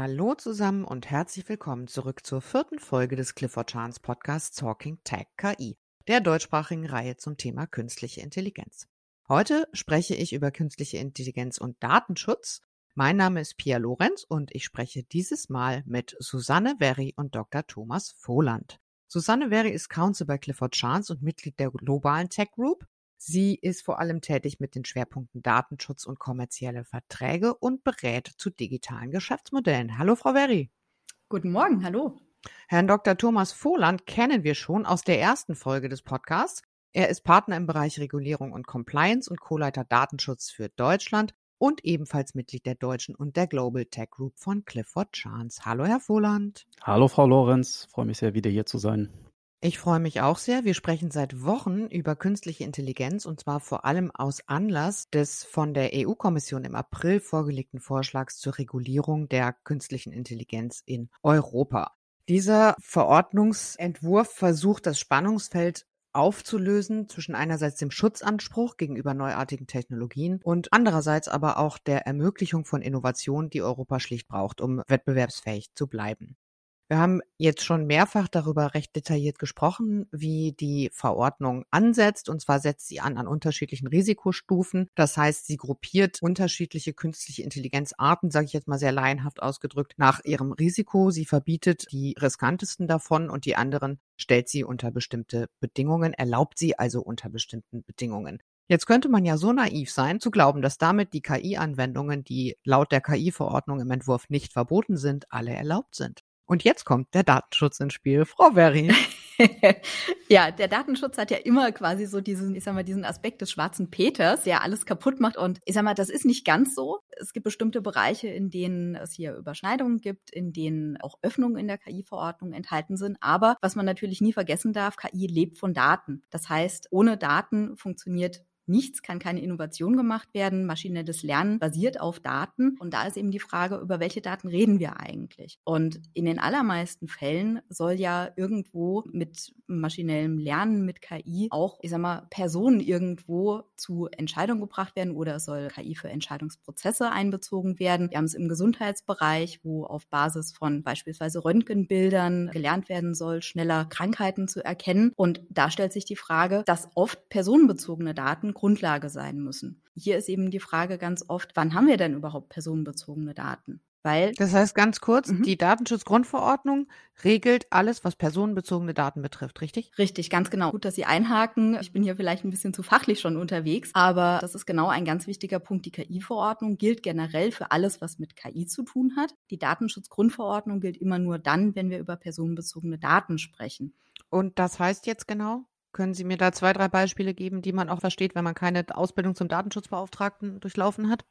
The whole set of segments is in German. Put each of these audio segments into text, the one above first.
Hallo zusammen und herzlich willkommen zurück zur vierten Folge des Clifford Chance Podcasts Talking Tech KI, der deutschsprachigen Reihe zum Thema künstliche Intelligenz. Heute spreche ich über künstliche Intelligenz und Datenschutz. Mein Name ist Pia Lorenz und ich spreche dieses Mal mit Susanne Werry und Dr. Thomas Voland. Susanne Werry ist Counsel bei Clifford Chance und Mitglied der globalen Tech Group Sie ist vor allem tätig mit den Schwerpunkten Datenschutz und kommerzielle Verträge und berät zu digitalen Geschäftsmodellen. Hallo, Frau Werry. Guten Morgen, hallo. Herrn Dr. Thomas Vohland kennen wir schon aus der ersten Folge des Podcasts. Er ist Partner im Bereich Regulierung und Compliance und Co-Leiter Datenschutz für Deutschland und ebenfalls Mitglied der Deutschen und der Global Tech Group von Clifford Chance. Hallo, Herr Vohland. Hallo, Frau Lorenz. Freue mich sehr, wieder hier zu sein. Ich freue mich auch sehr. Wir sprechen seit Wochen über künstliche Intelligenz und zwar vor allem aus Anlass des von der EU-Kommission im April vorgelegten Vorschlags zur Regulierung der künstlichen Intelligenz in Europa. Dieser Verordnungsentwurf versucht das Spannungsfeld aufzulösen zwischen einerseits dem Schutzanspruch gegenüber neuartigen Technologien und andererseits aber auch der Ermöglichung von Innovationen, die Europa schlicht braucht, um wettbewerbsfähig zu bleiben. Wir haben jetzt schon mehrfach darüber recht detailliert gesprochen, wie die Verordnung ansetzt. Und zwar setzt sie an an unterschiedlichen Risikostufen. Das heißt, sie gruppiert unterschiedliche künstliche Intelligenzarten, sage ich jetzt mal sehr laienhaft ausgedrückt, nach ihrem Risiko. Sie verbietet die riskantesten davon und die anderen stellt sie unter bestimmte Bedingungen, erlaubt sie also unter bestimmten Bedingungen. Jetzt könnte man ja so naiv sein, zu glauben, dass damit die KI-Anwendungen, die laut der KI-Verordnung im Entwurf nicht verboten sind, alle erlaubt sind. Und jetzt kommt der Datenschutz ins Spiel. Frau Berry. ja, der Datenschutz hat ja immer quasi so diesen, ich sag mal, diesen Aspekt des schwarzen Peters, der alles kaputt macht. Und ich sag mal, das ist nicht ganz so. Es gibt bestimmte Bereiche, in denen es hier Überschneidungen gibt, in denen auch Öffnungen in der KI-Verordnung enthalten sind. Aber was man natürlich nie vergessen darf, KI lebt von Daten. Das heißt, ohne Daten funktioniert nichts, kann keine Innovation gemacht werden. Maschinelles Lernen basiert auf Daten. Und da ist eben die Frage, über welche Daten reden wir eigentlich? Und in den allermeisten Fällen soll ja irgendwo mit maschinellem Lernen, mit KI auch, ich sag mal, Personen irgendwo zu Entscheidungen gebracht werden oder es soll KI für Entscheidungsprozesse einbezogen werden. Wir haben es im Gesundheitsbereich, wo auf Basis von beispielsweise Röntgenbildern gelernt werden soll, schneller Krankheiten zu erkennen. Und da stellt sich die Frage, dass oft personenbezogene Daten Grundlage sein müssen. Hier ist eben die Frage ganz oft, wann haben wir denn überhaupt personenbezogene Daten? Weil das heißt ganz kurz, mhm. die Datenschutzgrundverordnung regelt alles, was personenbezogene Daten betrifft, richtig? Richtig, ganz genau. Gut, dass Sie einhaken. Ich bin hier vielleicht ein bisschen zu fachlich schon unterwegs, aber das ist genau ein ganz wichtiger Punkt. Die KI-Verordnung gilt generell für alles, was mit KI zu tun hat. Die Datenschutzgrundverordnung gilt immer nur dann, wenn wir über personenbezogene Daten sprechen. Und das heißt jetzt genau? Können Sie mir da zwei, drei Beispiele geben, die man auch versteht, wenn man keine Ausbildung zum Datenschutzbeauftragten durchlaufen hat?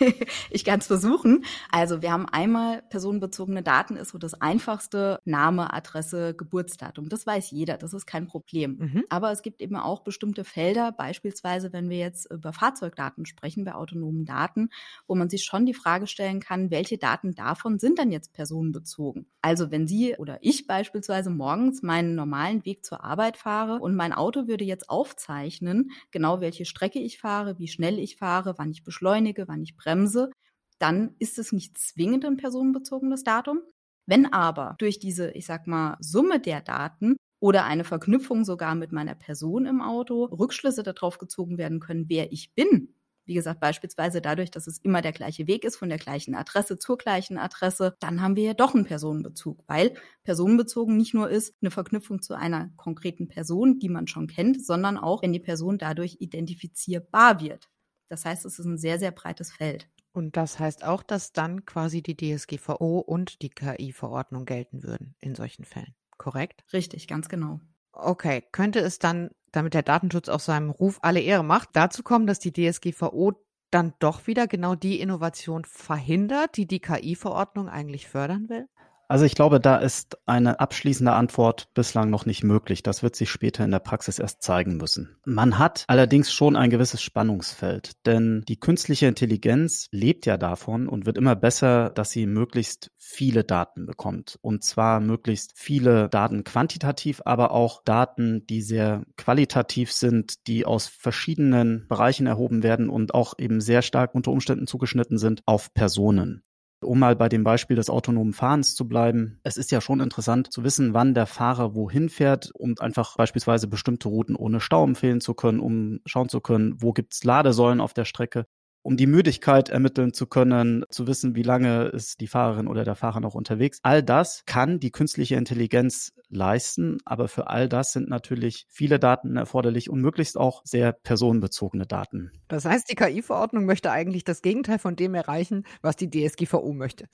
ich kann es versuchen. Also wir haben einmal personenbezogene Daten, ist so das einfachste Name, Adresse, Geburtsdatum. Das weiß jeder, das ist kein Problem. Mhm. Aber es gibt eben auch bestimmte Felder, beispielsweise wenn wir jetzt über Fahrzeugdaten sprechen, bei autonomen Daten, wo man sich schon die Frage stellen kann, welche Daten davon sind dann jetzt personenbezogen? Also wenn Sie oder ich beispielsweise morgens meinen normalen Weg zur Arbeit fahre und mein Auto würde jetzt aufzeichnen, genau welche Strecke ich fahre, wie schnell ich fahre, wann ich beschleunige, wann ich bremse, dann ist es nicht zwingend ein personenbezogenes Datum. Wenn aber durch diese, ich sag mal, Summe der Daten oder eine Verknüpfung sogar mit meiner Person im Auto Rückschlüsse darauf gezogen werden können, wer ich bin, wie gesagt, beispielsweise dadurch, dass es immer der gleiche Weg ist, von der gleichen Adresse zur gleichen Adresse, dann haben wir ja doch einen Personenbezug, weil personenbezogen nicht nur ist eine Verknüpfung zu einer konkreten Person, die man schon kennt, sondern auch, wenn die Person dadurch identifizierbar wird. Das heißt, es ist ein sehr, sehr breites Feld. Und das heißt auch, dass dann quasi die DSGVO und die KI-Verordnung gelten würden in solchen Fällen. Korrekt? Richtig, ganz genau. Okay, könnte es dann, damit der Datenschutz auch seinem Ruf alle Ehre macht, dazu kommen, dass die DSGVO dann doch wieder genau die Innovation verhindert, die die KI-Verordnung eigentlich fördern will? Also ich glaube, da ist eine abschließende Antwort bislang noch nicht möglich. Das wird sich später in der Praxis erst zeigen müssen. Man hat allerdings schon ein gewisses Spannungsfeld, denn die künstliche Intelligenz lebt ja davon und wird immer besser, dass sie möglichst viele Daten bekommt. Und zwar möglichst viele Daten quantitativ, aber auch Daten, die sehr qualitativ sind, die aus verschiedenen Bereichen erhoben werden und auch eben sehr stark unter Umständen zugeschnitten sind auf Personen. Um mal bei dem Beispiel des autonomen Fahrens zu bleiben. Es ist ja schon interessant zu wissen, wann der Fahrer wohin fährt, um einfach beispielsweise bestimmte Routen ohne Stau empfehlen zu können, um schauen zu können, wo gibt's Ladesäulen auf der Strecke um die Müdigkeit ermitteln zu können, zu wissen, wie lange ist die Fahrerin oder der Fahrer noch unterwegs. All das kann die künstliche Intelligenz leisten, aber für all das sind natürlich viele Daten erforderlich und möglichst auch sehr personenbezogene Daten. Das heißt, die KI-Verordnung möchte eigentlich das Gegenteil von dem erreichen, was die DSGVO möchte.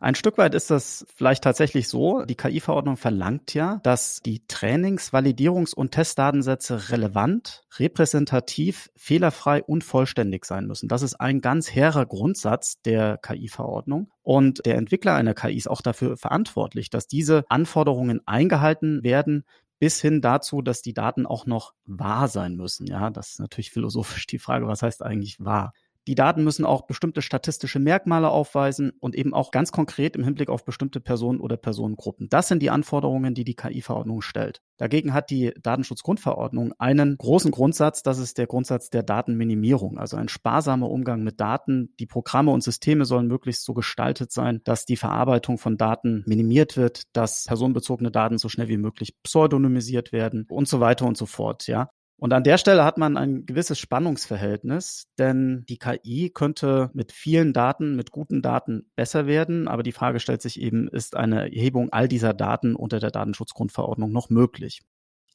Ein Stück weit ist das vielleicht tatsächlich so. Die KI-Verordnung verlangt ja, dass die Trainings-, Validierungs- und Testdatensätze relevant, repräsentativ, fehlerfrei und vollständig sein müssen. Das ist ein ganz hehrer Grundsatz der KI-Verordnung. Und der Entwickler einer KI ist auch dafür verantwortlich, dass diese Anforderungen eingehalten werden, bis hin dazu, dass die Daten auch noch wahr sein müssen. Ja, das ist natürlich philosophisch die Frage, was heißt eigentlich wahr? Die Daten müssen auch bestimmte statistische Merkmale aufweisen und eben auch ganz konkret im Hinblick auf bestimmte Personen oder Personengruppen. Das sind die Anforderungen, die die KI-Verordnung stellt. Dagegen hat die Datenschutzgrundverordnung einen großen Grundsatz, das ist der Grundsatz der Datenminimierung, also ein sparsamer Umgang mit Daten. Die Programme und Systeme sollen möglichst so gestaltet sein, dass die Verarbeitung von Daten minimiert wird, dass personenbezogene Daten so schnell wie möglich pseudonymisiert werden und so weiter und so fort, ja. Und an der Stelle hat man ein gewisses Spannungsverhältnis, denn die KI könnte mit vielen Daten, mit guten Daten besser werden. Aber die Frage stellt sich eben, ist eine Erhebung all dieser Daten unter der Datenschutzgrundverordnung noch möglich?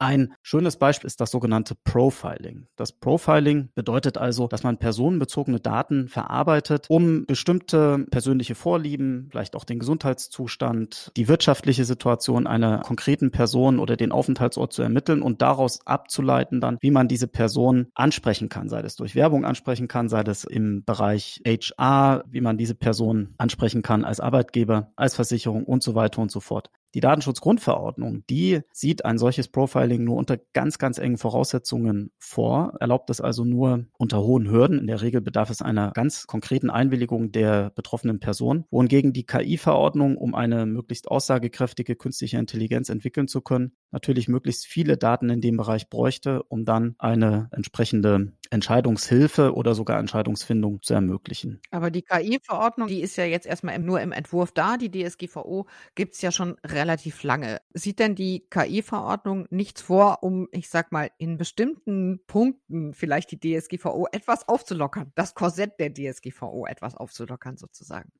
Ein schönes Beispiel ist das sogenannte Profiling. Das Profiling bedeutet also, dass man personenbezogene Daten verarbeitet, um bestimmte persönliche Vorlieben, vielleicht auch den Gesundheitszustand, die wirtschaftliche Situation einer konkreten Person oder den Aufenthaltsort zu ermitteln und daraus abzuleiten dann, wie man diese Person ansprechen kann, sei das durch Werbung ansprechen kann, sei das im Bereich HR, wie man diese Person ansprechen kann als Arbeitgeber, als Versicherung und so weiter und so fort. Die Datenschutzgrundverordnung, die sieht ein solches Profiling nur unter ganz, ganz engen Voraussetzungen vor, erlaubt es also nur unter hohen Hürden. In der Regel bedarf es einer ganz konkreten Einwilligung der betroffenen Person, wohingegen die KI-Verordnung, um eine möglichst aussagekräftige künstliche Intelligenz entwickeln zu können, natürlich möglichst viele Daten in dem Bereich bräuchte, um dann eine entsprechende Entscheidungshilfe oder sogar Entscheidungsfindung zu ermöglichen. Aber die KI-Verordnung, die ist ja jetzt erstmal nur im Entwurf da. Die DSGVO gibt es ja schon relativ lange. Sieht denn die KI-Verordnung nichts vor, um, ich sag mal, in bestimmten Punkten vielleicht die DSGVO etwas aufzulockern? Das Korsett der DSGVO etwas aufzulockern sozusagen.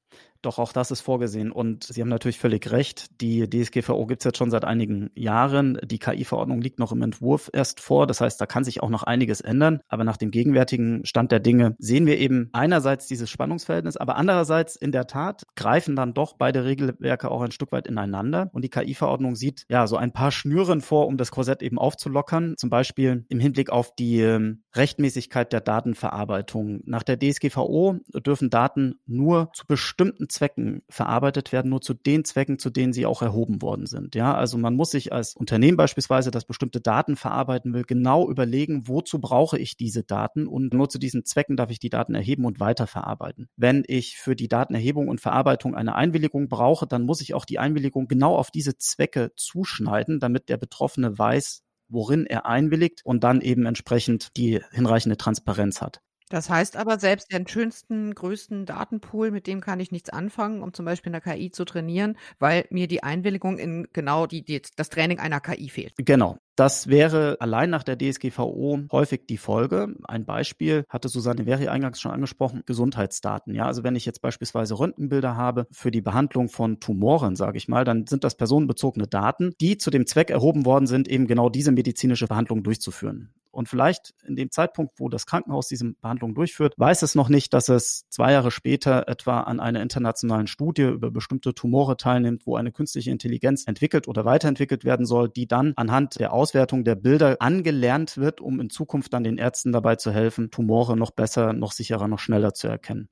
Doch auch das ist vorgesehen. Und Sie haben natürlich völlig recht. Die DSGVO gibt es jetzt schon seit einigen Jahren. Die KI-Verordnung liegt noch im Entwurf erst vor. Das heißt, da kann sich auch noch einiges ändern. Aber nach dem gegenwärtigen Stand der Dinge sehen wir eben einerseits dieses Spannungsverhältnis, aber andererseits in der Tat greifen dann doch beide Regelwerke auch ein Stück weit ineinander. Und die KI-Verordnung sieht ja so ein paar Schnüren vor, um das Korsett eben aufzulockern. Zum Beispiel im Hinblick auf die ähm, Rechtmäßigkeit der Datenverarbeitung. Nach der DSGVO dürfen Daten nur zu bestimmten Zwecken verarbeitet werden, nur zu den Zwecken, zu denen sie auch erhoben worden sind. Ja, also man muss sich als Unternehmen beispielsweise, das bestimmte Daten verarbeiten will, genau überlegen, wozu brauche ich diese Daten und nur zu diesen Zwecken darf ich die Daten erheben und weiterverarbeiten. Wenn ich für die Datenerhebung und Verarbeitung eine Einwilligung brauche, dann muss ich auch die Einwilligung genau auf diese Zwecke zuschneiden, damit der Betroffene weiß, worin er einwilligt und dann eben entsprechend die hinreichende Transparenz hat. Das heißt aber, selbst den schönsten, größten Datenpool, mit dem kann ich nichts anfangen, um zum Beispiel eine KI zu trainieren, weil mir die Einwilligung in genau die, die, das Training einer KI fehlt. Genau. Das wäre allein nach der DSGVO häufig die Folge. Ein Beispiel hatte Susanne Veri eingangs schon angesprochen, Gesundheitsdaten. Ja, also wenn ich jetzt beispielsweise Röntgenbilder habe für die Behandlung von Tumoren, sage ich mal, dann sind das personenbezogene Daten, die zu dem Zweck erhoben worden sind, eben genau diese medizinische Behandlung durchzuführen. Und vielleicht in dem Zeitpunkt, wo das Krankenhaus diese Behandlung durchführt, weiß es noch nicht, dass es zwei Jahre später etwa an einer internationalen Studie über bestimmte Tumore teilnimmt, wo eine künstliche Intelligenz entwickelt oder weiterentwickelt werden soll, die dann anhand der Auswertung der Bilder angelernt wird, um in Zukunft dann den Ärzten dabei zu helfen, Tumore noch besser, noch sicherer, noch schneller zu erkennen.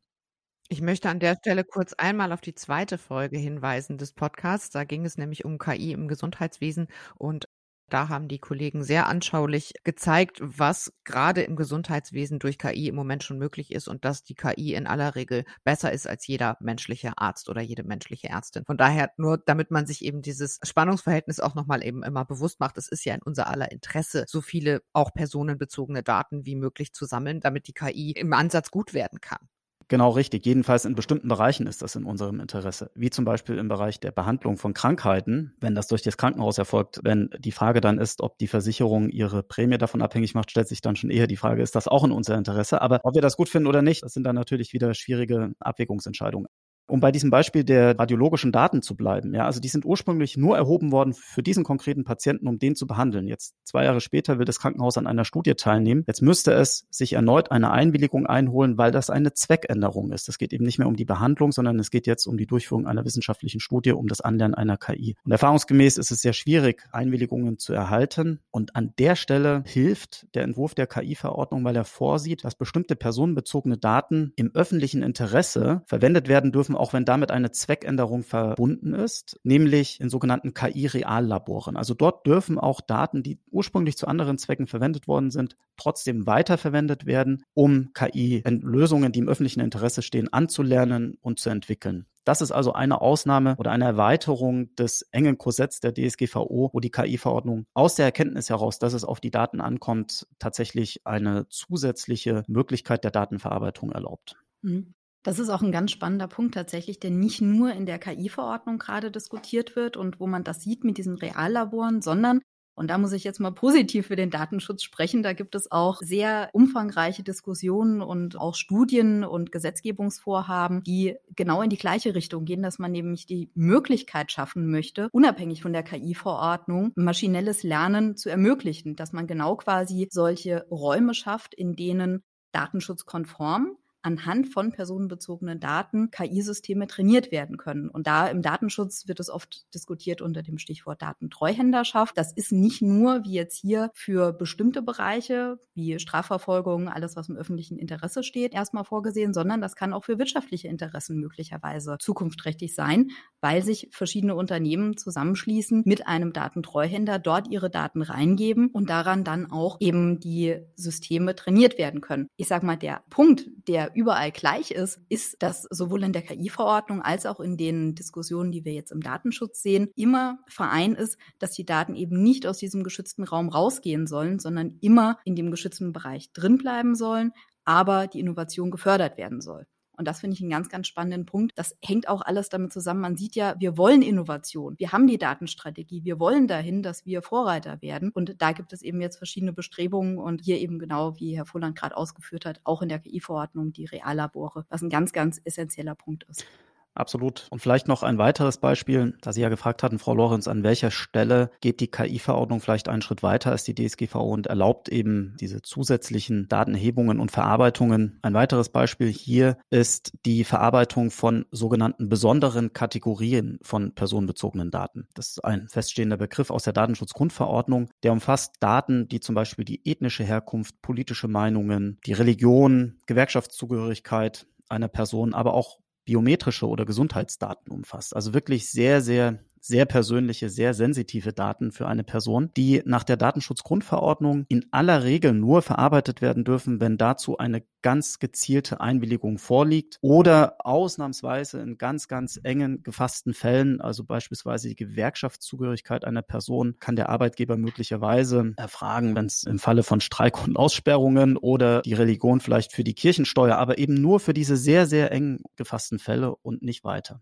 Ich möchte an der Stelle kurz einmal auf die zweite Folge hinweisen des Podcasts. Da ging es nämlich um KI im Gesundheitswesen und da haben die Kollegen sehr anschaulich gezeigt, was gerade im Gesundheitswesen durch KI im Moment schon möglich ist und dass die KI in aller Regel besser ist als jeder menschliche Arzt oder jede menschliche Ärztin. Von daher nur, damit man sich eben dieses Spannungsverhältnis auch nochmal eben immer bewusst macht, es ist ja in unser aller Interesse, so viele auch personenbezogene Daten wie möglich zu sammeln, damit die KI im Ansatz gut werden kann. Genau richtig. Jedenfalls in bestimmten Bereichen ist das in unserem Interesse. Wie zum Beispiel im Bereich der Behandlung von Krankheiten, wenn das durch das Krankenhaus erfolgt. Wenn die Frage dann ist, ob die Versicherung ihre Prämie davon abhängig macht, stellt sich dann schon eher die Frage, ist das auch in unser Interesse? Aber ob wir das gut finden oder nicht, das sind dann natürlich wieder schwierige Abwägungsentscheidungen. Um bei diesem Beispiel der radiologischen Daten zu bleiben, ja, also die sind ursprünglich nur erhoben worden für diesen konkreten Patienten, um den zu behandeln. Jetzt zwei Jahre später will das Krankenhaus an einer Studie teilnehmen. Jetzt müsste es sich erneut eine Einwilligung einholen, weil das eine Zweckänderung ist. Es geht eben nicht mehr um die Behandlung, sondern es geht jetzt um die Durchführung einer wissenschaftlichen Studie, um das Anlernen einer KI. Und erfahrungsgemäß ist es sehr schwierig, Einwilligungen zu erhalten. Und an der Stelle hilft der Entwurf der KI-Verordnung, weil er vorsieht, dass bestimmte personenbezogene Daten im öffentlichen Interesse verwendet werden dürfen, auch wenn damit eine Zweckänderung verbunden ist, nämlich in sogenannten KI-Reallaboren. Also dort dürfen auch Daten, die ursprünglich zu anderen Zwecken verwendet worden sind, trotzdem weiterverwendet werden, um KI-Lösungen, die im öffentlichen Interesse stehen, anzulernen und zu entwickeln. Das ist also eine Ausnahme oder eine Erweiterung des engen Korsetts der DSGVO, wo die KI-Verordnung aus der Erkenntnis heraus, dass es auf die Daten ankommt, tatsächlich eine zusätzliche Möglichkeit der Datenverarbeitung erlaubt. Mhm. Das ist auch ein ganz spannender Punkt tatsächlich, der nicht nur in der KI-Verordnung gerade diskutiert wird und wo man das sieht mit diesen Reallaboren, sondern und da muss ich jetzt mal positiv für den Datenschutz sprechen. Da gibt es auch sehr umfangreiche Diskussionen und auch Studien und Gesetzgebungsvorhaben, die genau in die gleiche Richtung gehen, dass man nämlich die Möglichkeit schaffen möchte, unabhängig von der KI-Verordnung, maschinelles Lernen zu ermöglichen, dass man genau quasi solche Räume schafft, in denen datenschutzkonform anhand von personenbezogenen Daten KI-Systeme trainiert werden können. Und da im Datenschutz wird es oft diskutiert unter dem Stichwort Datentreuhänderschaft. Das ist nicht nur wie jetzt hier für bestimmte Bereiche wie Strafverfolgung, alles was im öffentlichen Interesse steht, erstmal vorgesehen, sondern das kann auch für wirtschaftliche Interessen möglicherweise zukunftsträchtig sein, weil sich verschiedene Unternehmen zusammenschließen mit einem Datentreuhänder, dort ihre Daten reingeben und daran dann auch eben die Systeme trainiert werden können. Ich sag mal, der Punkt, der überall gleich ist, ist, dass sowohl in der KI-Verordnung als auch in den Diskussionen, die wir jetzt im Datenschutz sehen, immer Verein ist, dass die Daten eben nicht aus diesem geschützten Raum rausgehen sollen, sondern immer in dem geschützten Bereich drin bleiben sollen, aber die Innovation gefördert werden soll. Und das finde ich einen ganz, ganz spannenden Punkt. Das hängt auch alles damit zusammen. Man sieht ja, wir wollen Innovation. Wir haben die Datenstrategie. Wir wollen dahin, dass wir Vorreiter werden. Und da gibt es eben jetzt verschiedene Bestrebungen und hier eben genau, wie Herr Volland gerade ausgeführt hat, auch in der KI-Verordnung die Reallabore, was ein ganz, ganz essentieller Punkt ist. Absolut. Und vielleicht noch ein weiteres Beispiel, da Sie ja gefragt hatten, Frau Lorenz, an welcher Stelle geht die KI-Verordnung vielleicht einen Schritt weiter als die DSGVO und erlaubt eben diese zusätzlichen Datenhebungen und Verarbeitungen. Ein weiteres Beispiel hier ist die Verarbeitung von sogenannten besonderen Kategorien von personenbezogenen Daten. Das ist ein feststehender Begriff aus der Datenschutzgrundverordnung, der umfasst Daten, die zum Beispiel die ethnische Herkunft, politische Meinungen, die Religion, Gewerkschaftszugehörigkeit einer Person, aber auch biometrische oder Gesundheitsdaten umfasst. Also wirklich sehr, sehr sehr persönliche, sehr sensitive Daten für eine Person, die nach der Datenschutzgrundverordnung in aller Regel nur verarbeitet werden dürfen, wenn dazu eine ganz gezielte Einwilligung vorliegt oder ausnahmsweise in ganz, ganz engen gefassten Fällen, also beispielsweise die Gewerkschaftszugehörigkeit einer Person, kann der Arbeitgeber möglicherweise erfragen, wenn es im Falle von Streik und Aussperrungen oder die Religion vielleicht für die Kirchensteuer, aber eben nur für diese sehr, sehr eng gefassten Fälle und nicht weiter.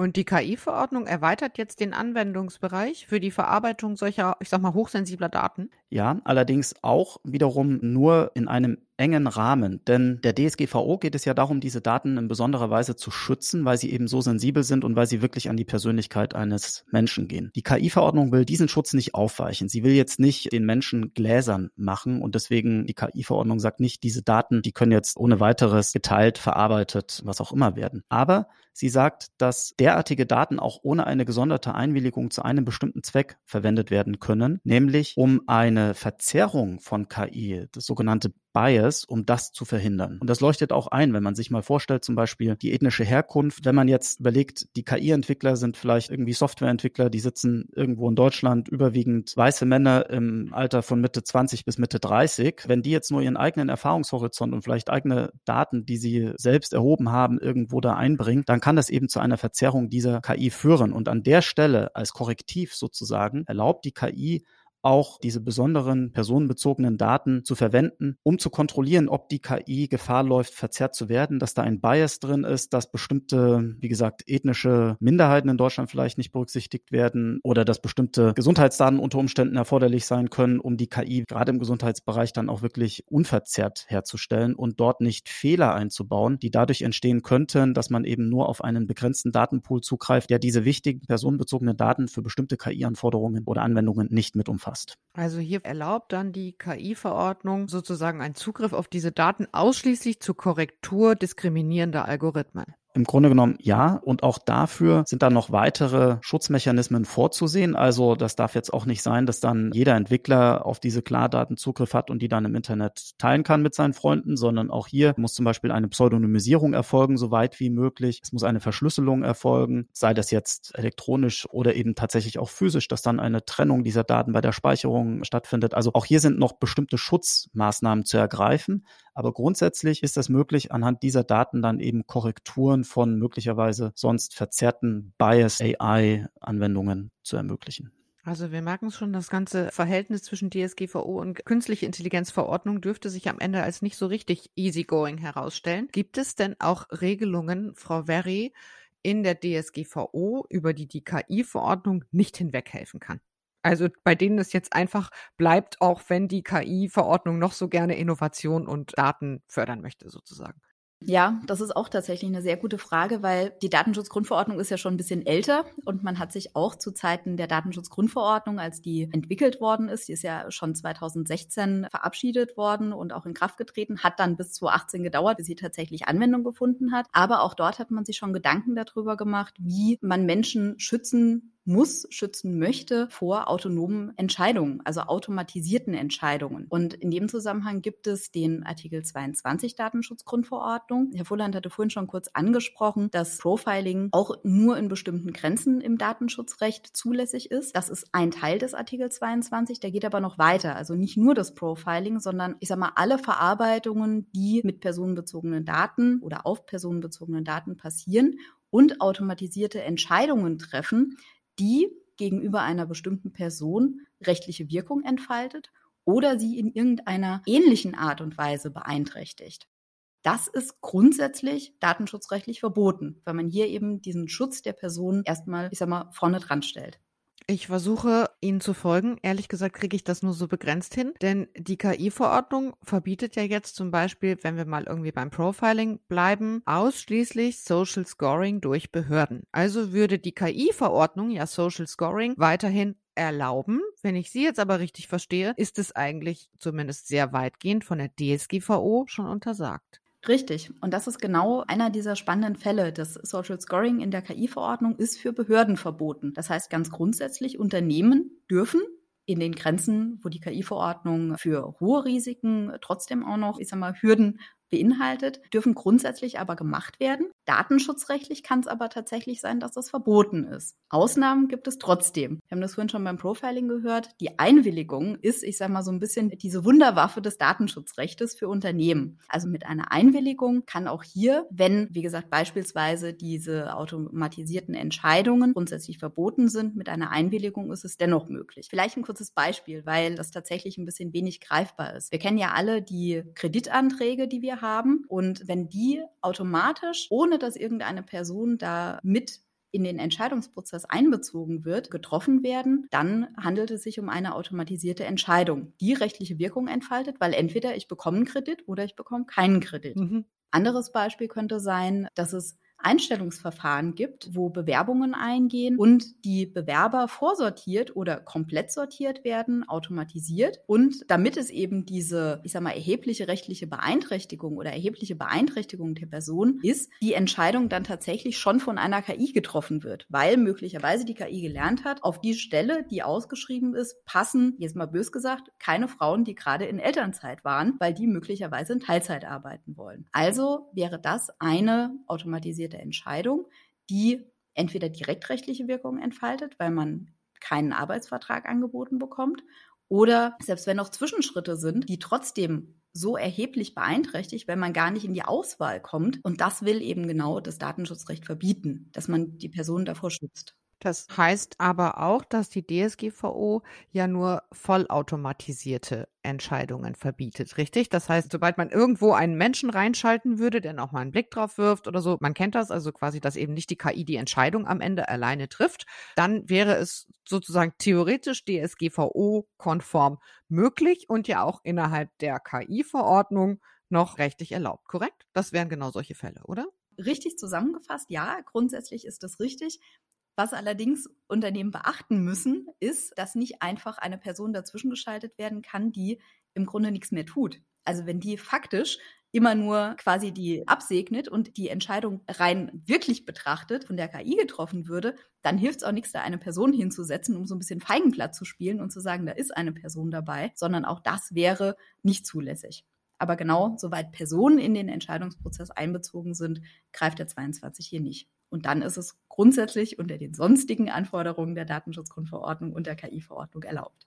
Und die KI-Verordnung erweitert jetzt den Anwendungsbereich für die Verarbeitung solcher, ich sag mal, hochsensibler Daten? Ja, allerdings auch wiederum nur in einem engen Rahmen. Denn der DSGVO geht es ja darum, diese Daten in besonderer Weise zu schützen, weil sie eben so sensibel sind und weil sie wirklich an die Persönlichkeit eines Menschen gehen. Die KI-Verordnung will diesen Schutz nicht aufweichen. Sie will jetzt nicht den Menschen gläsern machen und deswegen die KI-Verordnung sagt nicht, diese Daten, die können jetzt ohne weiteres geteilt, verarbeitet, was auch immer werden. Aber Sie sagt, dass derartige Daten auch ohne eine gesonderte Einwilligung zu einem bestimmten Zweck verwendet werden können, nämlich um eine Verzerrung von KI, das sogenannte Bias, um das zu verhindern. Und das leuchtet auch ein, wenn man sich mal vorstellt, zum Beispiel die ethnische Herkunft. Wenn man jetzt überlegt, die KI-Entwickler sind vielleicht irgendwie Softwareentwickler, die sitzen irgendwo in Deutschland, überwiegend weiße Männer im Alter von Mitte 20 bis Mitte 30. Wenn die jetzt nur ihren eigenen Erfahrungshorizont und vielleicht eigene Daten, die sie selbst erhoben haben, irgendwo da einbringen, dann kann das eben zu einer Verzerrung dieser KI führen. Und an der Stelle als Korrektiv sozusagen erlaubt die KI auch diese besonderen personenbezogenen Daten zu verwenden, um zu kontrollieren, ob die KI Gefahr läuft, verzerrt zu werden, dass da ein Bias drin ist, dass bestimmte, wie gesagt, ethnische Minderheiten in Deutschland vielleicht nicht berücksichtigt werden oder dass bestimmte Gesundheitsdaten unter Umständen erforderlich sein können, um die KI gerade im Gesundheitsbereich dann auch wirklich unverzerrt herzustellen und dort nicht Fehler einzubauen, die dadurch entstehen könnten, dass man eben nur auf einen begrenzten Datenpool zugreift, der diese wichtigen personenbezogenen Daten für bestimmte KI-Anforderungen oder Anwendungen nicht mit umfasst umfasst. Also hier erlaubt dann die KI-Verordnung sozusagen einen Zugriff auf diese Daten ausschließlich zur Korrektur diskriminierender Algorithmen. Im Grunde genommen ja. Und auch dafür sind dann noch weitere Schutzmechanismen vorzusehen. Also das darf jetzt auch nicht sein, dass dann jeder Entwickler auf diese Klardaten Zugriff hat und die dann im Internet teilen kann mit seinen Freunden, sondern auch hier muss zum Beispiel eine Pseudonymisierung erfolgen, so weit wie möglich. Es muss eine Verschlüsselung erfolgen, sei das jetzt elektronisch oder eben tatsächlich auch physisch, dass dann eine Trennung dieser Daten bei der Speicherung stattfindet. Also auch hier sind noch bestimmte Schutzmaßnahmen zu ergreifen. Aber grundsätzlich ist es möglich, anhand dieser Daten dann eben Korrekturen von möglicherweise sonst verzerrten Bias AI Anwendungen zu ermöglichen. Also wir merken schon, das ganze Verhältnis zwischen DSGVO und künstliche Intelligenzverordnung dürfte sich am Ende als nicht so richtig easygoing herausstellen. Gibt es denn auch Regelungen, Frau Verri, in der DSGVO, über die die KI-Verordnung nicht hinweghelfen kann? Also bei denen es jetzt einfach bleibt, auch wenn die KI-Verordnung noch so gerne Innovation und Daten fördern möchte, sozusagen. Ja, das ist auch tatsächlich eine sehr gute Frage, weil die Datenschutzgrundverordnung ist ja schon ein bisschen älter und man hat sich auch zu Zeiten der Datenschutzgrundverordnung, als die entwickelt worden ist, die ist ja schon 2016 verabschiedet worden und auch in Kraft getreten, hat dann bis 2018 gedauert, bis sie tatsächlich Anwendung gefunden hat. Aber auch dort hat man sich schon Gedanken darüber gemacht, wie man Menschen schützen muss, schützen möchte vor autonomen Entscheidungen, also automatisierten Entscheidungen. Und in dem Zusammenhang gibt es den Artikel 22 Datenschutzgrundverordnung. Herr Fulland hatte vorhin schon kurz angesprochen, dass Profiling auch nur in bestimmten Grenzen im Datenschutzrecht zulässig ist. Das ist ein Teil des Artikel 22, der geht aber noch weiter. Also nicht nur das Profiling, sondern ich sage mal alle Verarbeitungen, die mit personenbezogenen Daten oder auf personenbezogenen Daten passieren und automatisierte Entscheidungen treffen, die gegenüber einer bestimmten Person rechtliche Wirkung entfaltet oder sie in irgendeiner ähnlichen Art und Weise beeinträchtigt. Das ist grundsätzlich datenschutzrechtlich verboten, weil man hier eben diesen Schutz der Person erstmal, ich sag mal, vorne dran stellt. Ich versuche Ihnen zu folgen. Ehrlich gesagt kriege ich das nur so begrenzt hin, denn die KI-Verordnung verbietet ja jetzt zum Beispiel, wenn wir mal irgendwie beim Profiling bleiben, ausschließlich Social Scoring durch Behörden. Also würde die KI-Verordnung ja Social Scoring weiterhin erlauben. Wenn ich Sie jetzt aber richtig verstehe, ist es eigentlich zumindest sehr weitgehend von der DSGVO schon untersagt. Richtig. Und das ist genau einer dieser spannenden Fälle. Das Social Scoring in der KI-Verordnung ist für Behörden verboten. Das heißt ganz grundsätzlich, Unternehmen dürfen in den Grenzen, wo die KI-Verordnung für hohe Risiken trotzdem auch noch, ich sag mal, Hürden beinhaltet, dürfen grundsätzlich aber gemacht werden. Datenschutzrechtlich kann es aber tatsächlich sein, dass das verboten ist. Ausnahmen gibt es trotzdem. Wir haben das vorhin schon beim Profiling gehört. Die Einwilligung ist, ich sage mal, so ein bisschen diese Wunderwaffe des Datenschutzrechtes für Unternehmen. Also mit einer Einwilligung kann auch hier, wenn, wie gesagt, beispielsweise diese automatisierten Entscheidungen grundsätzlich verboten sind, mit einer Einwilligung ist es dennoch möglich. Vielleicht ein kurzes Beispiel, weil das tatsächlich ein bisschen wenig greifbar ist. Wir kennen ja alle die Kreditanträge, die wir haben. Und wenn die automatisch, ohne dass irgendeine Person da mit in den Entscheidungsprozess einbezogen wird, getroffen werden, dann handelt es sich um eine automatisierte Entscheidung, die rechtliche Wirkung entfaltet, weil entweder ich bekomme einen Kredit oder ich bekomme keinen Kredit. Mhm. Anderes Beispiel könnte sein, dass es Einstellungsverfahren gibt, wo Bewerbungen eingehen und die Bewerber vorsortiert oder komplett sortiert werden, automatisiert. Und damit es eben diese, ich sag mal, erhebliche rechtliche Beeinträchtigung oder erhebliche Beeinträchtigung der Person ist, die Entscheidung dann tatsächlich schon von einer KI getroffen wird, weil möglicherweise die KI gelernt hat, auf die Stelle, die ausgeschrieben ist, passen, jetzt mal bös gesagt, keine Frauen, die gerade in Elternzeit waren, weil die möglicherweise in Teilzeit arbeiten wollen. Also wäre das eine automatisierte basierte Entscheidung, die entweder direktrechtliche Wirkung entfaltet, weil man keinen Arbeitsvertrag angeboten bekommt, oder selbst wenn noch Zwischenschritte sind, die trotzdem so erheblich beeinträchtigt, wenn man gar nicht in die Auswahl kommt. Und das will eben genau das Datenschutzrecht verbieten, dass man die Person davor schützt. Das heißt aber auch, dass die DSGVO ja nur vollautomatisierte Entscheidungen verbietet, richtig? Das heißt, sobald man irgendwo einen Menschen reinschalten würde, der noch mal einen Blick drauf wirft oder so, man kennt das, also quasi, dass eben nicht die KI die Entscheidung am Ende alleine trifft, dann wäre es sozusagen theoretisch DSGVO-konform möglich und ja auch innerhalb der KI-Verordnung noch rechtlich erlaubt, korrekt? Das wären genau solche Fälle, oder? Richtig zusammengefasst, ja, grundsätzlich ist das richtig. Was allerdings Unternehmen beachten müssen, ist, dass nicht einfach eine Person dazwischen geschaltet werden kann, die im Grunde nichts mehr tut. Also wenn die faktisch immer nur quasi die absegnet und die Entscheidung rein wirklich betrachtet von der KI getroffen würde, dann hilft es auch nichts, da eine Person hinzusetzen, um so ein bisschen Feigenblatt zu spielen und zu sagen, da ist eine Person dabei, sondern auch das wäre nicht zulässig. Aber genau, soweit Personen in den Entscheidungsprozess einbezogen sind, greift der 22 hier nicht. Und dann ist es grundsätzlich unter den sonstigen Anforderungen der Datenschutzgrundverordnung und der KI-Verordnung erlaubt.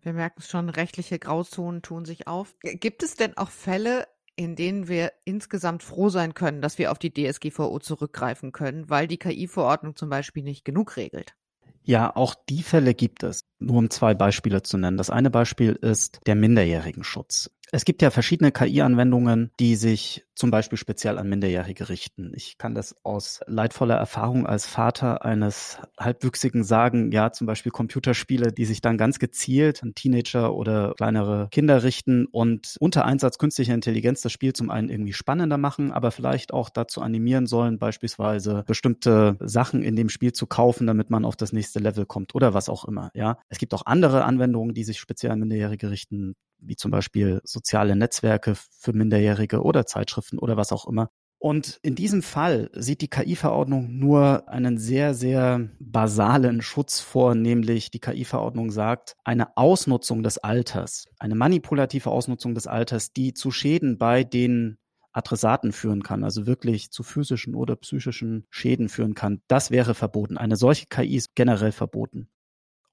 Wir merken es schon, rechtliche Grauzonen tun sich auf. Gibt es denn auch Fälle, in denen wir insgesamt froh sein können, dass wir auf die DSGVO zurückgreifen können, weil die KI-Verordnung zum Beispiel nicht genug regelt? Ja, auch die Fälle gibt es. Nur um zwei Beispiele zu nennen. Das eine Beispiel ist der Minderjährigenschutz. Es gibt ja verschiedene KI-Anwendungen, die sich zum Beispiel speziell an Minderjährige richten. Ich kann das aus leidvoller Erfahrung als Vater eines Halbwüchsigen sagen, ja, zum Beispiel Computerspiele, die sich dann ganz gezielt an Teenager oder kleinere Kinder richten und unter Einsatz künstlicher Intelligenz das Spiel zum einen irgendwie spannender machen, aber vielleicht auch dazu animieren sollen, beispielsweise bestimmte Sachen in dem Spiel zu kaufen, damit man auf das nächste Level kommt oder was auch immer, ja. Es gibt auch andere Anwendungen, die sich speziell an Minderjährige richten, wie zum Beispiel soziale Netzwerke für Minderjährige oder Zeitschriften oder was auch immer. Und in diesem Fall sieht die KI-Verordnung nur einen sehr, sehr basalen Schutz vor, nämlich die KI-Verordnung sagt, eine Ausnutzung des Alters, eine manipulative Ausnutzung des Alters, die zu Schäden bei den Adressaten führen kann, also wirklich zu physischen oder psychischen Schäden führen kann, das wäre verboten. Eine solche KI ist generell verboten.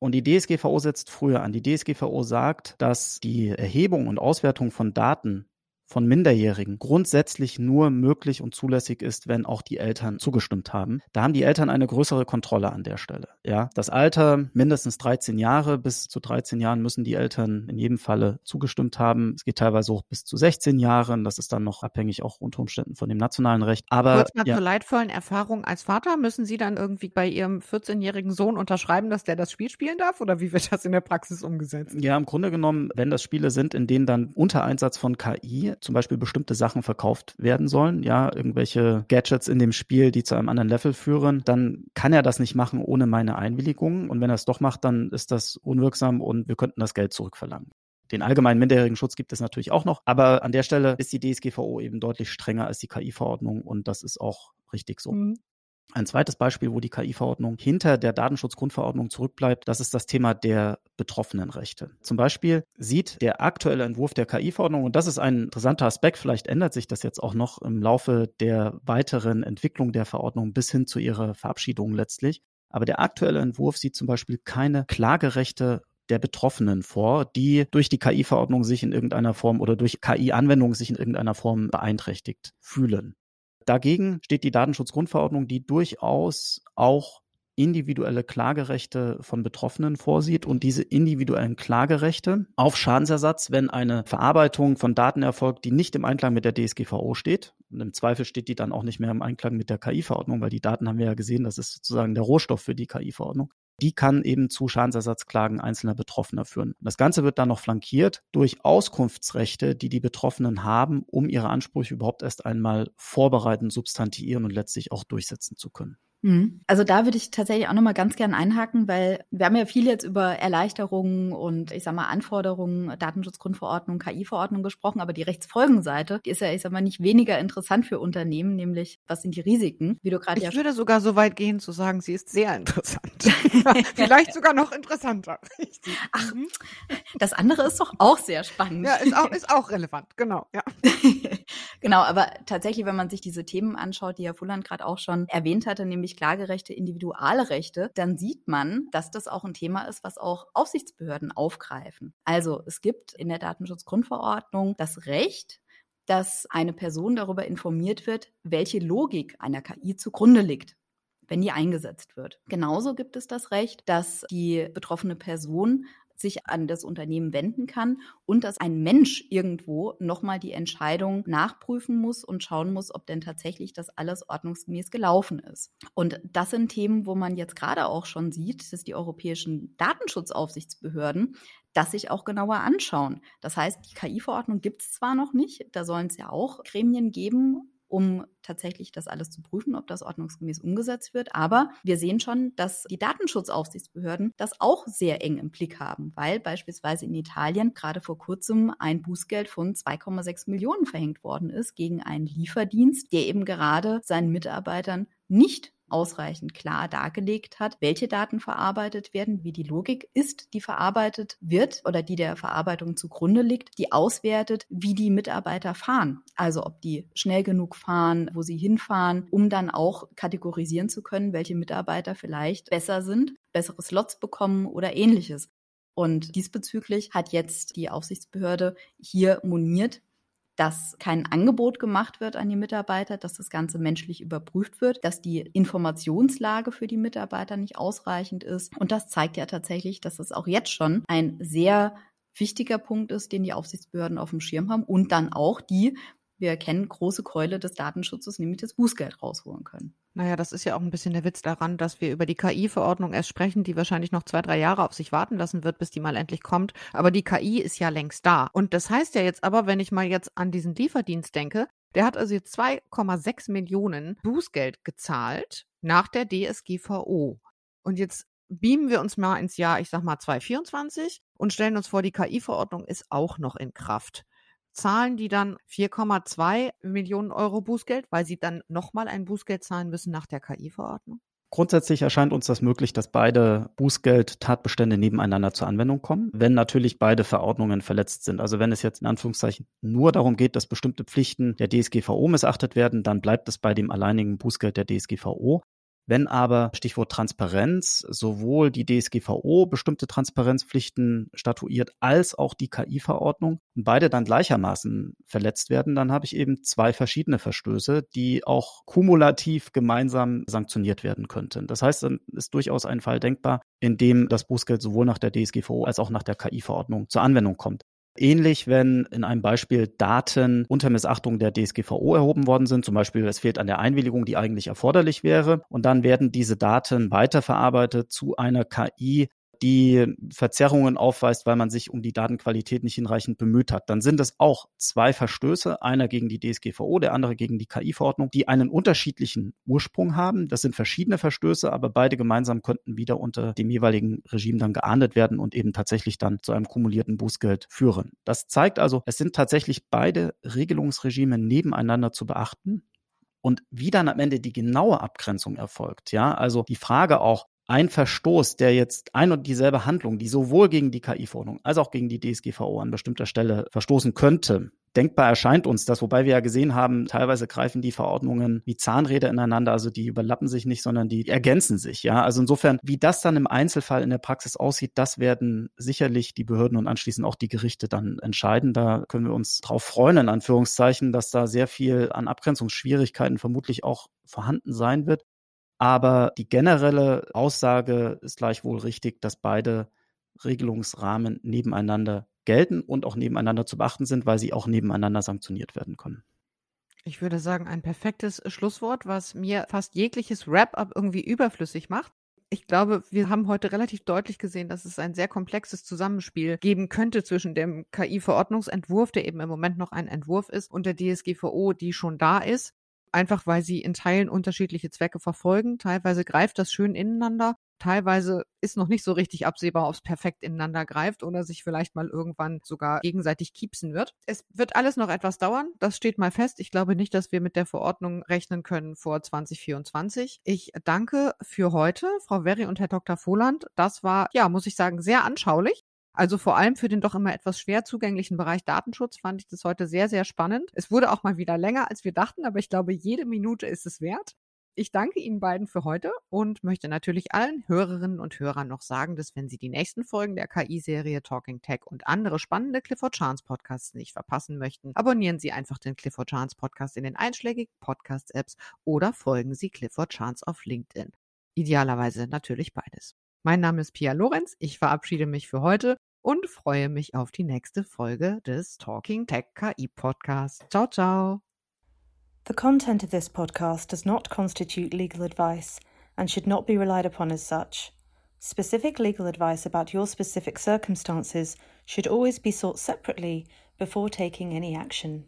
Und die DSGVO setzt früher an. Die DSGVO sagt, dass die Erhebung und Auswertung von Daten von Minderjährigen grundsätzlich nur möglich und zulässig ist, wenn auch die Eltern zugestimmt haben. Da haben die Eltern eine größere Kontrolle an der Stelle. Ja, das Alter mindestens 13 Jahre, bis zu 13 Jahren müssen die Eltern in jedem Falle zugestimmt haben. Es geht teilweise auch bis zu 16 Jahren. Das ist dann noch abhängig auch unter Umständen von dem nationalen Recht. Aber Kurz mal ja. zur leidvollen Erfahrung als Vater, müssen Sie dann irgendwie bei Ihrem 14-jährigen Sohn unterschreiben, dass der das Spiel spielen darf? Oder wie wird das in der Praxis umgesetzt? Ja, im Grunde genommen, wenn das Spiele sind, in denen dann unter Einsatz von KI zum Beispiel bestimmte Sachen verkauft werden sollen, ja, irgendwelche Gadgets in dem Spiel, die zu einem anderen Level führen, dann kann er das nicht machen ohne meine Einwilligung. Und wenn er es doch macht, dann ist das unwirksam und wir könnten das Geld zurückverlangen. Den allgemeinen minderjährigen Schutz gibt es natürlich auch noch, aber an der Stelle ist die DSGVO eben deutlich strenger als die KI-Verordnung und das ist auch richtig so. Mhm. Ein zweites Beispiel, wo die KI-Verordnung hinter der Datenschutzgrundverordnung zurückbleibt, das ist das Thema der Betroffenenrechte. Zum Beispiel sieht der aktuelle Entwurf der KI-Verordnung, und das ist ein interessanter Aspekt, vielleicht ändert sich das jetzt auch noch im Laufe der weiteren Entwicklung der Verordnung bis hin zu ihrer Verabschiedung letztlich. Aber der aktuelle Entwurf sieht zum Beispiel keine Klagerechte der Betroffenen vor, die durch die KI-Verordnung sich in irgendeiner Form oder durch KI-Anwendungen sich in irgendeiner Form beeinträchtigt fühlen. Dagegen steht die Datenschutzgrundverordnung, die durchaus auch individuelle Klagerechte von Betroffenen vorsieht und diese individuellen Klagerechte auf Schadensersatz, wenn eine Verarbeitung von Daten erfolgt, die nicht im Einklang mit der DSGVO steht. Und im Zweifel steht die dann auch nicht mehr im Einklang mit der KI-Verordnung, weil die Daten haben wir ja gesehen, das ist sozusagen der Rohstoff für die KI-Verordnung die kann eben zu Schadensersatzklagen einzelner Betroffener führen. Das Ganze wird dann noch flankiert durch Auskunftsrechte, die die Betroffenen haben, um ihre Ansprüche überhaupt erst einmal vorbereiten, substantiieren und letztlich auch durchsetzen zu können. Mhm. Also da würde ich tatsächlich auch nochmal ganz gern einhaken, weil wir haben ja viel jetzt über Erleichterungen und ich sag mal Anforderungen, Datenschutzgrundverordnung, KI-Verordnung gesprochen, aber die Rechtsfolgenseite, die ist ja, ich sag mal, nicht weniger interessant für Unternehmen, nämlich was sind die Risiken, wie du gerade Ich ja würde sogar so weit gehen zu sagen, sie ist sehr interessant. Vielleicht sogar noch interessanter. Ach, das andere ist doch auch sehr spannend. Ja, ist auch, ist auch relevant, genau, ja. genau, aber tatsächlich, wenn man sich diese Themen anschaut, die Herr Fulland gerade auch schon erwähnt hatte, nämlich nämlich Klagerechte, Individualrechte, dann sieht man, dass das auch ein Thema ist, was auch Aufsichtsbehörden aufgreifen. Also es gibt in der Datenschutzgrundverordnung das Recht, dass eine Person darüber informiert wird, welche Logik einer KI zugrunde liegt. wenn die eingesetzt wird. Genauso gibt es das Recht, dass die betroffene Person sich an das Unternehmen wenden kann und dass ein Mensch irgendwo nochmal die Entscheidung nachprüfen muss und schauen muss, ob denn tatsächlich das alles ordnungsgemäß gelaufen ist. Und das sind Themen, wo man jetzt gerade auch schon sieht, dass die europäischen Datenschutzaufsichtsbehörden das sich auch genauer anschauen. Das heißt, die KI-Verordnung gibt es zwar noch nicht, da sollen es ja auch Gremien geben, um tatsächlich das alles zu prüfen, ob das ordnungsgemäß umgesetzt wird. Aber wir sehen schon, dass die Datenschutzaufsichtsbehörden das auch sehr eng im Blick haben, weil beispielsweise in Italien gerade vor kurzem ein Bußgeld von 2,6 Millionen verhängt worden ist gegen einen Lieferdienst, der eben gerade seinen Mitarbeitern nicht ausreichend klar dargelegt hat, welche Daten verarbeitet werden, wie die Logik ist, die verarbeitet wird oder die der Verarbeitung zugrunde liegt, die auswertet, wie die Mitarbeiter fahren. Also ob die schnell genug fahren, wo sie hinfahren, um dann auch kategorisieren zu können, welche Mitarbeiter vielleicht besser sind, bessere Slots bekommen oder ähnliches. Und diesbezüglich hat jetzt die Aufsichtsbehörde hier moniert, dass kein Angebot gemacht wird an die Mitarbeiter, dass das Ganze menschlich überprüft wird, dass die Informationslage für die Mitarbeiter nicht ausreichend ist. Und das zeigt ja tatsächlich, dass es auch jetzt schon ein sehr wichtiger Punkt ist, den die Aufsichtsbehörden auf dem Schirm haben und dann auch die, wir erkennen, große Keule des Datenschutzes, nämlich das Bußgeld rausholen können. Naja, das ist ja auch ein bisschen der Witz daran, dass wir über die KI-Verordnung erst sprechen, die wahrscheinlich noch zwei, drei Jahre auf sich warten lassen wird, bis die mal endlich kommt. Aber die KI ist ja längst da. Und das heißt ja jetzt aber, wenn ich mal jetzt an diesen Lieferdienst denke, der hat also jetzt 2,6 Millionen Bußgeld gezahlt nach der DSGVO. Und jetzt beamen wir uns mal ins Jahr, ich sag mal 2024 und stellen uns vor, die KI-Verordnung ist auch noch in Kraft zahlen die dann 4,2 Millionen Euro Bußgeld, weil sie dann nochmal ein Bußgeld zahlen müssen nach der KI-Verordnung? Grundsätzlich erscheint uns das möglich, dass beide Bußgeld-Tatbestände nebeneinander zur Anwendung kommen, wenn natürlich beide Verordnungen verletzt sind. Also wenn es jetzt in Anführungszeichen nur darum geht, dass bestimmte Pflichten der DSGVO missachtet werden, dann bleibt es bei dem alleinigen Bußgeld der DSGVO. Wenn aber, Stichwort Transparenz, sowohl die DSGVO bestimmte Transparenzpflichten statuiert, als auch die KI-Verordnung und beide dann gleichermaßen verletzt werden, dann habe ich eben zwei verschiedene Verstöße, die auch kumulativ gemeinsam sanktioniert werden könnten. Das heißt, dann ist durchaus ein Fall denkbar, in dem das Bußgeld sowohl nach der DSGVO als auch nach der KI-Verordnung zur Anwendung kommt. Ähnlich, wenn in einem Beispiel Daten unter Missachtung der DSGVO erhoben worden sind, zum Beispiel es fehlt an der Einwilligung, die eigentlich erforderlich wäre, und dann werden diese Daten weiterverarbeitet zu einer KI, die Verzerrungen aufweist, weil man sich um die Datenqualität nicht hinreichend bemüht hat. Dann sind es auch zwei Verstöße, einer gegen die DSGVO, der andere gegen die KI-Verordnung, die einen unterschiedlichen Ursprung haben. Das sind verschiedene Verstöße, aber beide gemeinsam könnten wieder unter dem jeweiligen Regime dann geahndet werden und eben tatsächlich dann zu einem kumulierten Bußgeld führen. Das zeigt also, es sind tatsächlich beide Regelungsregime nebeneinander zu beachten. Und wie dann am Ende die genaue Abgrenzung erfolgt, ja, also die Frage auch, ein Verstoß, der jetzt ein und dieselbe Handlung, die sowohl gegen die KI-Verordnung als auch gegen die DSGVO an bestimmter Stelle verstoßen könnte, denkbar erscheint uns das, wobei wir ja gesehen haben, teilweise greifen die Verordnungen wie Zahnräder ineinander, also die überlappen sich nicht, sondern die ergänzen sich, ja. Also insofern, wie das dann im Einzelfall in der Praxis aussieht, das werden sicherlich die Behörden und anschließend auch die Gerichte dann entscheiden. Da können wir uns drauf freuen, in Anführungszeichen, dass da sehr viel an Abgrenzungsschwierigkeiten vermutlich auch vorhanden sein wird. Aber die generelle Aussage ist gleichwohl richtig, dass beide Regelungsrahmen nebeneinander gelten und auch nebeneinander zu beachten sind, weil sie auch nebeneinander sanktioniert werden können. Ich würde sagen, ein perfektes Schlusswort, was mir fast jegliches Wrap-up irgendwie überflüssig macht. Ich glaube, wir haben heute relativ deutlich gesehen, dass es ein sehr komplexes Zusammenspiel geben könnte zwischen dem KI-Verordnungsentwurf, der eben im Moment noch ein Entwurf ist, und der DSGVO, die schon da ist einfach weil sie in Teilen unterschiedliche Zwecke verfolgen. Teilweise greift das schön ineinander. Teilweise ist noch nicht so richtig absehbar, ob es perfekt ineinander greift oder sich vielleicht mal irgendwann sogar gegenseitig kiepsen wird. Es wird alles noch etwas dauern. Das steht mal fest. Ich glaube nicht, dass wir mit der Verordnung rechnen können vor 2024. Ich danke für heute, Frau Werri und Herr Dr. Voland. Das war, ja, muss ich sagen, sehr anschaulich. Also vor allem für den doch immer etwas schwer zugänglichen Bereich Datenschutz fand ich das heute sehr, sehr spannend. Es wurde auch mal wieder länger, als wir dachten, aber ich glaube, jede Minute ist es wert. Ich danke Ihnen beiden für heute und möchte natürlich allen Hörerinnen und Hörern noch sagen, dass wenn Sie die nächsten Folgen der KI-Serie Talking Tech und andere spannende Clifford Chance Podcasts nicht verpassen möchten, abonnieren Sie einfach den Clifford Chance Podcast in den einschlägigen Podcast-Apps oder folgen Sie Clifford Chance auf LinkedIn. Idealerweise natürlich beides. Mein Name ist Pia Lorenz. Ich verabschiede mich für heute und freue mich auf die nächste Folge des Talking Tech KI Podcasts. Ciao, ciao. The content of this podcast does not constitute legal advice and should not be relied upon as such. Specific legal advice about your specific circumstances should always be sought separately before taking any action.